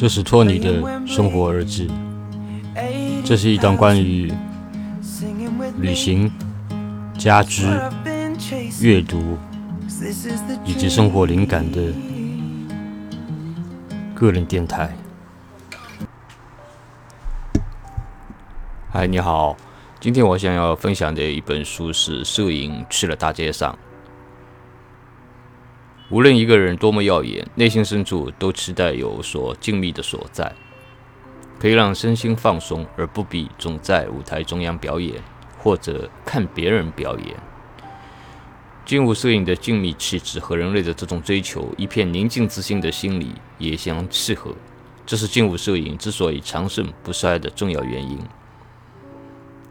这是托尼的生活日志。这是一档关于旅行、家居、阅读以及生活灵感的个人电台。嗨，你好，今天我想要分享的一本书是《摄影去了大街上》。无论一个人多么耀眼，内心深处都期待有所静谧的所在，可以让身心放松，而不必总在舞台中央表演，或者看别人表演。静物摄影的静谧气质和人类的这种追求一片宁静之心的心理也相契合，这是静物摄影之所以长盛不衰的重要原因。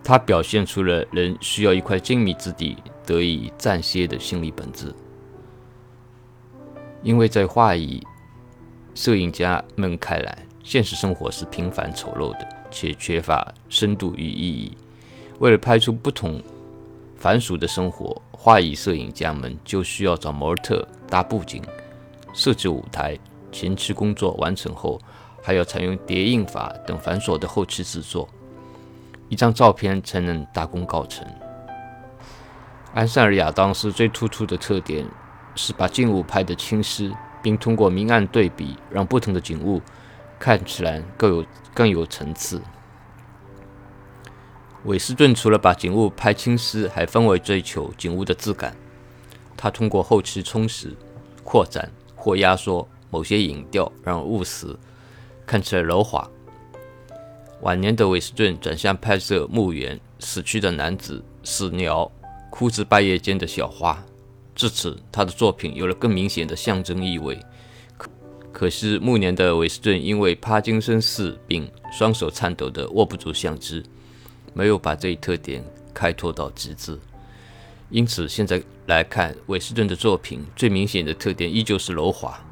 它表现出了人需要一块静谧之地得以暂歇的心理本质。因为在画意摄影家们看来，现实生活是平凡丑陋的，且缺乏深度与意义。为了拍出不同凡俗的生活，画意摄影家们就需要找模特、搭布景、设置舞台。前期工作完成后，还要采用叠印法等繁琐的后期制作，一张照片才能大功告成。安塞尔亚当斯最突出的特点。是把静物拍得清晰，并通过明暗对比，让不同的景物看起来更有更有层次。韦斯顿除了把景物拍清晰，还分为追求景物的质感。他通过后期充实、扩展或压缩某些影调，让物实看起来柔滑。晚年的韦斯顿转向拍摄墓园、死去的男子、死鸟、枯枝败叶间的小花。至此，他的作品有了更明显的象征意味。可可是，暮年的韦斯顿因为帕金森氏病，双手颤抖的握不住相机，没有把这一特点开拓到极致。因此，现在来看，韦斯顿的作品最明显的特点依旧是柔滑，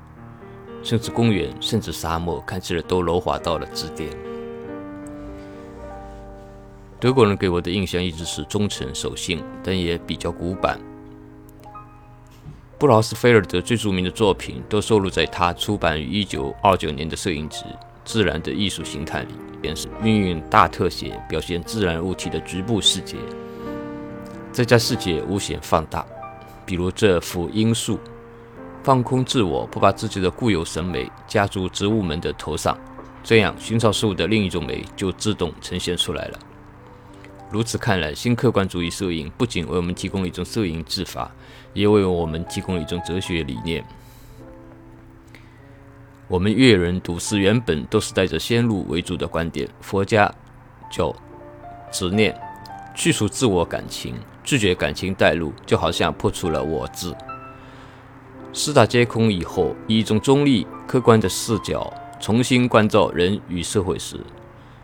甚至公园，甚至沙漠，看起来都柔滑到了极点。德国人给我的印象一直是忠诚守信，但也比较古板。布劳斯菲尔德最著名的作品都收录在他出版于1929年的摄影集《自然的艺术形态》里，便是运用大特写表现自然物体的局部细节，再将细节无限放大。比如这幅罂粟，放空自我，不把自己的固有审美加诸植物们的头上，这样寻找事物的另一种美就自动呈现出来了。如此看来，新客观主义摄影不仅为我们提供了一种摄影技法，也为我们提供了一种哲学理念。我们阅人读诗原本都是带着先入为主的观点，佛家叫执念，去除自我感情，拒绝感情带入，就好像破除了我字。四大皆空以后，以一种中立、客观的视角重新关照人与社会时，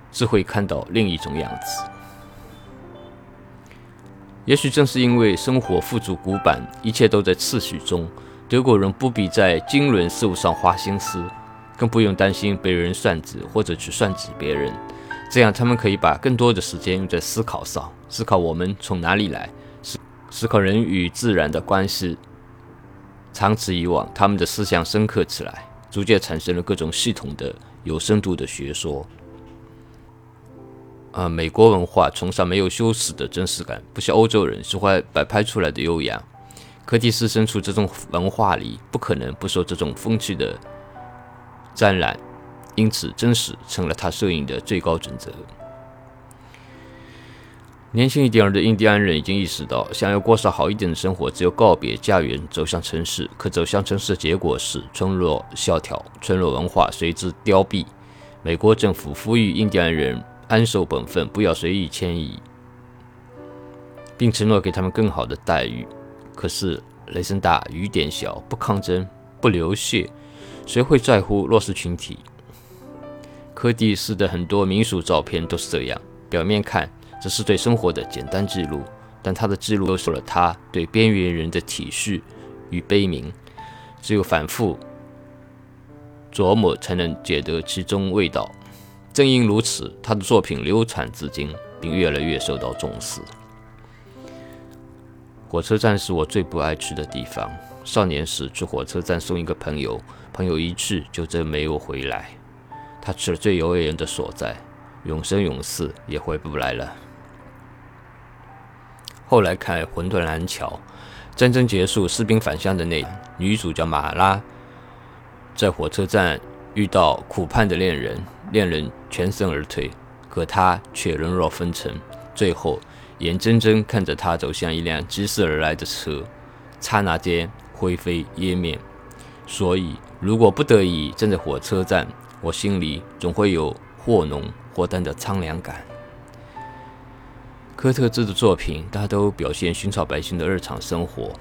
自会看到另一种样子。也许正是因为生活富足古板，一切都在次序中，德国人不必在经纶事物上花心思，更不用担心被人算计或者去算计别人。这样，他们可以把更多的时间用在思考上，思考我们从哪里来，思思考人与自然的关系。长此以往，他们的思想深刻起来，逐渐产生了各种系统的、有深度的学说。啊，美国文化崇尚没有修饰的真实感，不像欧洲人喜欢摆拍出来的优雅。柯蒂斯身处这种文化里，不可能不受这种风气的沾染，因此真实成了他摄影的最高准则。年轻一点儿的印第安人已经意识到，想要过上好一点的生活，只有告别家园，走向城市。可走向城市的结果是村落萧条，村落文化随之凋敝。美国政府呼吁印第安人。安守本分，不要随意迁移，并承诺给他们更好的待遇。可是雷声大雨点小，不抗争，不流血，谁会在乎弱势群体？柯蒂斯的很多民俗照片都是这样。表面看，只是对生活的简单记录，但他的记录都说了他对边缘人的体恤与悲悯。只有反复琢磨，才能解得其中味道。正因如此，他的作品流传至今，并越来越受到重视。火车站是我最不爱去的地方。少年时去火车站送一个朋友，朋友一去就真没有回来。他去了最遥远的所在，永生永世也回不来了。后来看《魂断蓝桥》，战争结束，士兵返乡的那女主叫马拉，在火车站遇到苦盼的恋人，恋人全身而退，可他却人若风尘，最后眼睁睁看着他走向一辆疾驶而来的车，刹那间灰飞烟灭。所以，如果不得已站在火车站，我心里总会有或浓或淡的苍凉感。科特兹的作品大都表现寻草百姓的日常生活。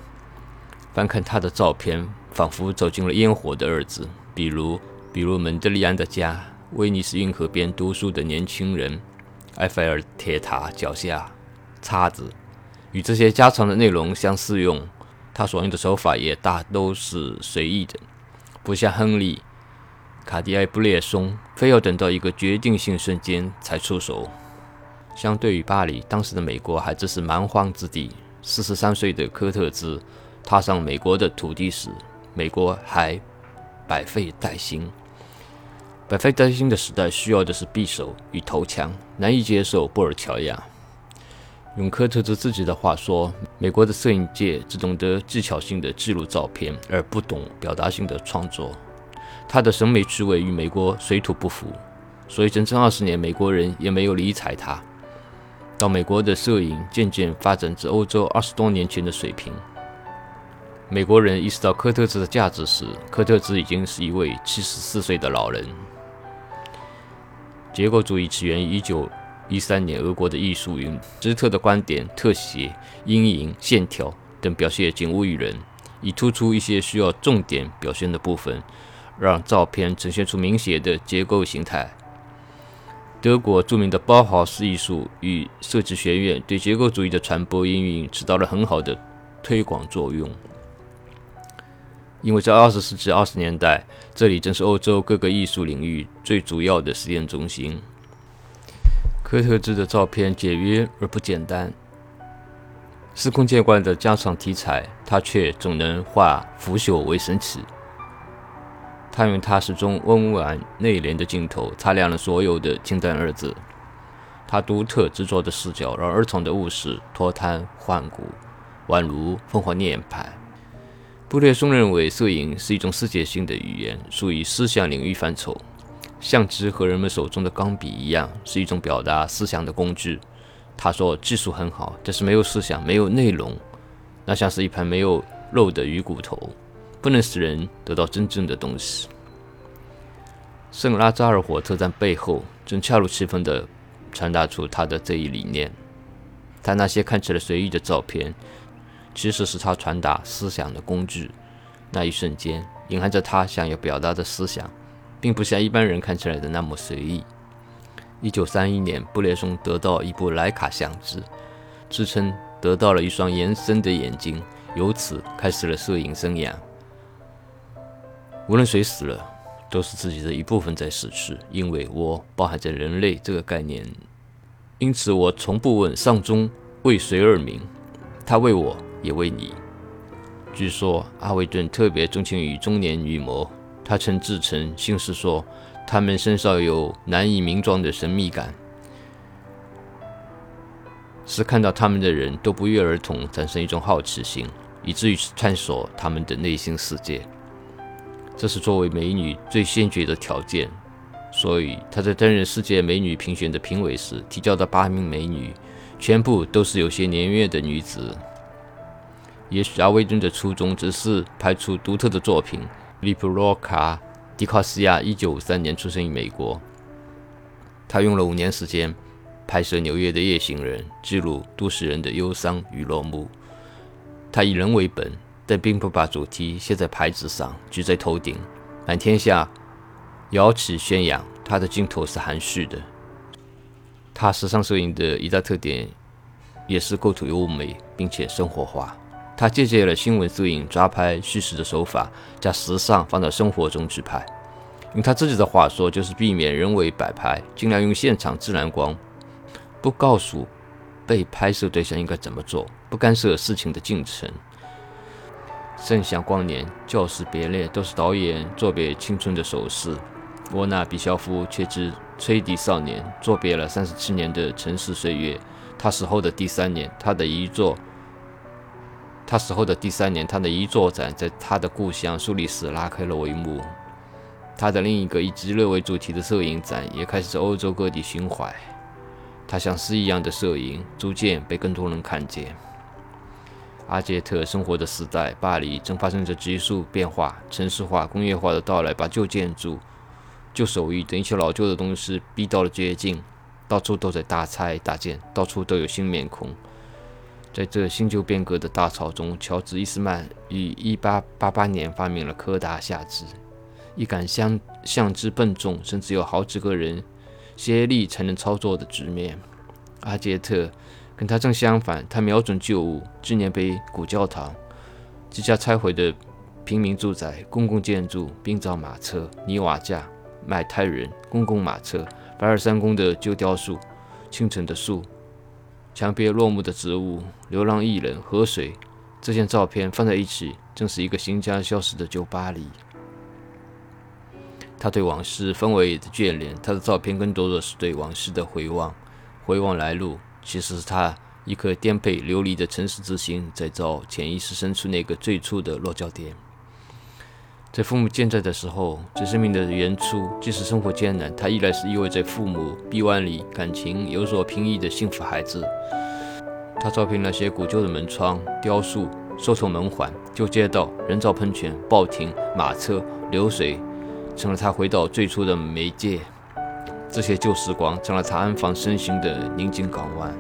翻看他的照片，仿佛走进了烟火的日子。比如，比如蒙德里安的家，威尼斯运河边读书的年轻人，埃菲尔铁塔脚下，叉子，与这些家常的内容相似用。他所用的手法也大都是随意的，不像亨利。卡迪埃布列松非要等到一个决定性瞬间才出手。相对于巴黎，当时的美国还只是蛮荒之地。四十三岁的科特兹踏上美国的土地时，美国还百废待兴。百废待兴的时代需要的是匕首与头枪，难以接受布尔乔亚。用科特兹自己的话说：“美国的摄影界只懂得技巧性的记录照片，而不懂表达性的创作。”他的审美趣味与美国水土不服，所以整整二十年，美国人也没有理睬他。到美国的摄影渐渐发展至欧洲二十多年前的水平，美国人意识到科特兹的价值时，科特兹已经是一位七十四岁的老人。结构主义起源于一九一三年，俄国的艺术与芝特的观点，特写、阴影、线条等表现仅物于人，以突出一些需要重点表现的部分。让照片呈现出明显的结构形态。德国著名的包豪斯艺术与设计学院对结构主义的传播应用起到了很好的推广作用。因为在二十世纪二十年代，这里正是欧洲各个艺术领域最主要的实验中心。科特兹的照片简约而不简单，司空见惯的家常题材，他却总能化腐朽为神奇。他用他始终温婉内敛的镜头擦亮了所有的清淡二字。他独特执着的视角让儿童的物事脱胎换骨，宛如凤凰涅槃。布列松认为，摄影是一种世界性的语言，属于思想领域范畴。相机和人们手中的钢笔一样，是一种表达思想的工具。他说：“技术很好，但是没有思想，没有内容，那像是一盘没有肉的鱼骨头。”不能使人得到真正的东西。圣拉扎尔火车站背后正恰如其分地传达出他的这一理念。他那些看起来随意的照片，其实是他传达思想的工具。那一瞬间，隐含着他想要表达的思想，并不像一般人看起来的那么随意。一九三一年，布列松得到一部莱卡相机，自称得到了一双延伸的眼睛，由此开始了摄影生涯。无论谁死了，都是自己的一部分在死去，因为我包含着人类这个概念。因此，我从不问丧钟为谁而鸣，他为我，也为你。据说阿维顿特别钟情于中年女模，他曾自称姓氏说，她们身上有难以名状的神秘感，使看到她们的人都不约而同产生一种好奇心，以至于探索她们的内心世界。这是作为美女最先决的条件，所以他在担任世界美女评选的评委时，提交的八名美女全部都是有些年月的女子。也许阿维顿的初衷只是拍出独特的作品。利普罗卡·迪卡斯亚一九五三年出生于美国，他用了五年时间拍摄纽约的夜行人，记录都市人的忧伤与落幕。他以人为本。但并不把主题写在牌子上，举在头顶，满天下摇旗宣扬。他的镜头是含蓄的。他时尚摄影的一大特点，也是构图优美并且生活化。他借鉴了新闻摄影抓拍叙事的手法，将时尚放到生活中去拍。用他自己的话说，就是避免人为摆拍，尽量用现场自然光，不告诉被拍摄对象应该怎么做，不干涉事情的进程。盛夏光年，教室别恋，都是导演作别青春的手势。沃纳比肖夫却知吹笛少年，作别了三十七年的城市岁月。他死后的第三年，他的遗作，他死后的第三年，他的遗作展在他的故乡苏黎世拉开了帷幕。他的另一个以极乐为主题的摄影展也开始在欧洲各地巡回。他像诗一样的摄影逐渐被更多人看见。阿杰特生活的时代，巴黎正发生着急速变化，城市化、工业化的到来把旧建筑、旧手艺等一些老旧的东西逼到了绝境。到处都在大拆大建，到处都有新面孔。在这新旧变革的大潮中，乔治·伊斯曼于1888年发明了柯达下肢，一杆相相机笨重，甚至有好几个人协力才能操作的直面。阿杰特跟他正相反，他瞄准旧物，纪念碑、古教堂、几家拆毁的平民住宅、公共建筑、冰造马车、泥瓦架、卖胎人、公共马车。白尔三宫的旧雕塑、清晨的树、墙边落幕的植物、流浪艺人、河水，这些照片放在一起，正是一个新家消失的旧巴黎。他对往事氛围的眷恋，他的照片更多的是对往事的回望。回望来路，其实是他一颗颠沛流离的城市之心，在找潜意识深处那个最初的落脚点。在父母健在的时候，在生命的原初，即使生活艰难，他依然是一位在父母臂弯里感情有所平抑的幸福孩子。他照片那些古旧的门窗、雕塑、收头门环、旧街道、人造喷泉、报亭、马车、流水，成了他回到最初的媒介。这些旧时光成了他安放身心的宁静港湾。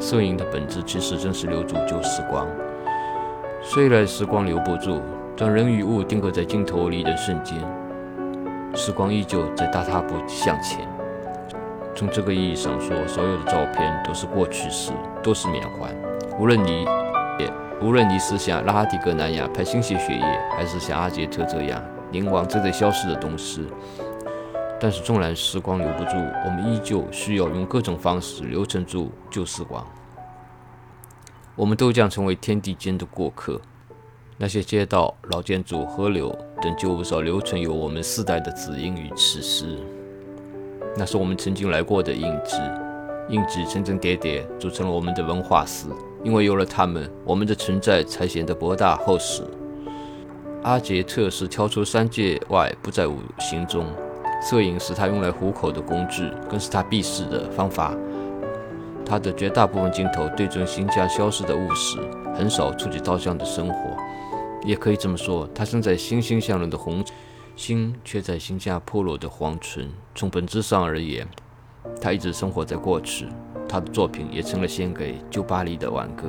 摄影的本质其实正是留住旧时光。虽然时光留不住。当人与物定格在镜头里的瞬间，时光依旧在大踏步向前。从这个意义上说，所有的照片都是过去式，都是缅怀。无论你，也无论你是像拉蒂格南亚拍星系血液，还是像阿杰特这样凝望正在消失的东西，但是纵然时光留不住，我们依旧需要用各种方式留存住旧时光。我们都将成为天地间的过客。那些街道、老建筑、河流等旧物上留存有我们世代的子印与史诗，那是我们曾经来过的印记，印记层层叠叠组成了我们的文化史。因为有了它们，我们的存在才显得博大厚实。阿杰特是跳出三界外不在五行中，摄影是他用来糊口的工具，更是他避世的方法。他的绝大部分镜头对准新家消失的物时，很少触及到这样的生活。也可以这么说，他生在欣欣向荣的红，星却在新加坡落的黄村。从本质上而言，他一直生活在过去。他的作品也成了献给旧巴黎的挽歌。